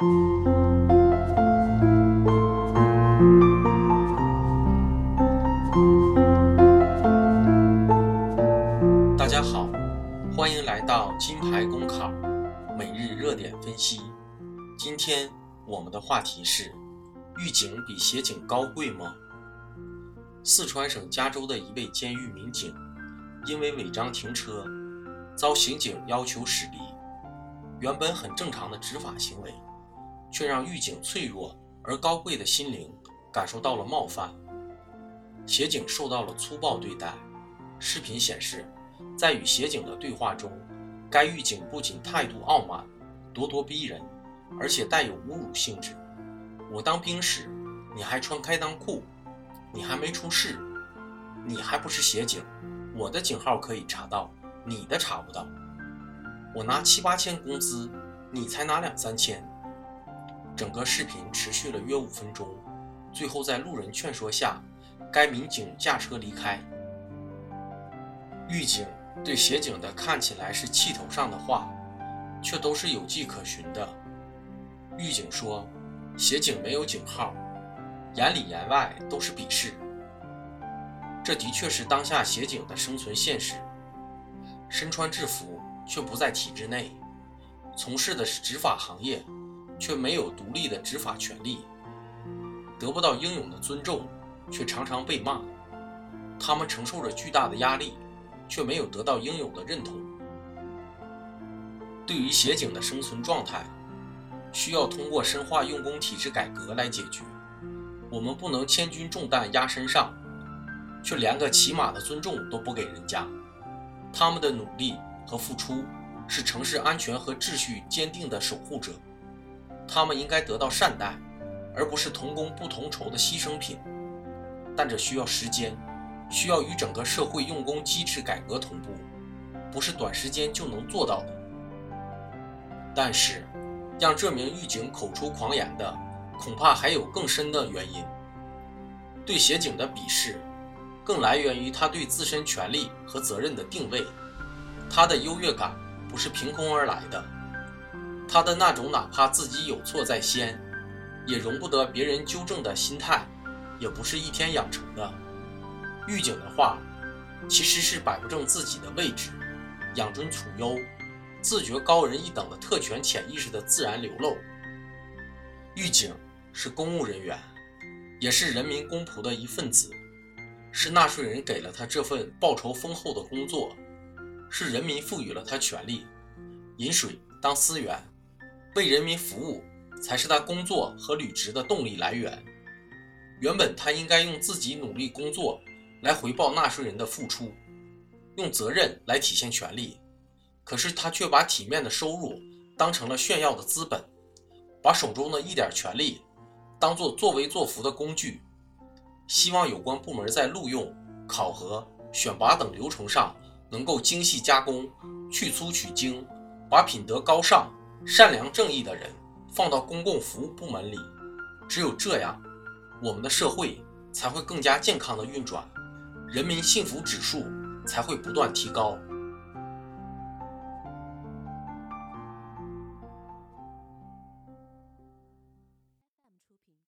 大家好，欢迎来到金牌公考每日热点分析。今天我们的话题是：狱警比协警高贵吗？四川省加州的一位监狱民警，因为违章停车，遭刑警要求驶离。原本很正常的执法行为，却让狱警脆弱而高贵的心灵感受到了冒犯。协警受到了粗暴对待。视频显示，在与协警的对话中，该狱警不仅态度傲慢、咄咄逼人，而且带有侮辱性质。我当兵时，你还穿开裆裤，你还没出事，你还不是协警，我的警号可以查到，你的查不到。我拿七八千工资，你才拿两三千。整个视频持续了约五分钟，最后在路人劝说下，该民警驾车离开。狱警对协警的看起来是气头上的话，却都是有迹可循的。狱警说，协警没有警号，言里言外都是鄙视。这的确是当下协警的生存现实。身穿制服却不在体制内，从事的是执法行业，却没有独立的执法权利，得不到应有的尊重，却常常被骂。他们承受着巨大的压力。却没有得到应有的认同。对于协警的生存状态，需要通过深化用工体制改革来解决。我们不能千钧重担压身上，却连个起码的尊重都不给人家。他们的努力和付出是城市安全和秩序坚定的守护者，他们应该得到善待，而不是同工不同酬的牺牲品。但这需要时间。需要与整个社会用工机制改革同步，不是短时间就能做到的。但是，让这名狱警口出狂言的，恐怕还有更深的原因。对协警的鄙视，更来源于他对自身权利和责任的定位。他的优越感不是凭空而来的，他的那种哪怕自己有错在先，也容不得别人纠正的心态，也不是一天养成的。狱警的话，其实是摆不正自己的位置，养尊处优，自觉高人一等的特权潜意识的自然流露。狱警是公务人员，也是人民公仆的一份子，是纳税人给了他这份报酬丰厚的工作，是人民赋予了他权利，饮水当思源，为人民服务才是他工作和履职的动力来源。原本他应该用自己努力工作。来回报纳税人的付出，用责任来体现权利，可是他却把体面的收入当成了炫耀的资本，把手中的一点权利当做作威作福的工具，希望有关部门在录用、考核、选拔等流程上能够精细加工、去粗取精，把品德高尚、善良正义的人放到公共服务部门里，只有这样，我们的社会才会更加健康的运转。人民幸福指数才会不断提高。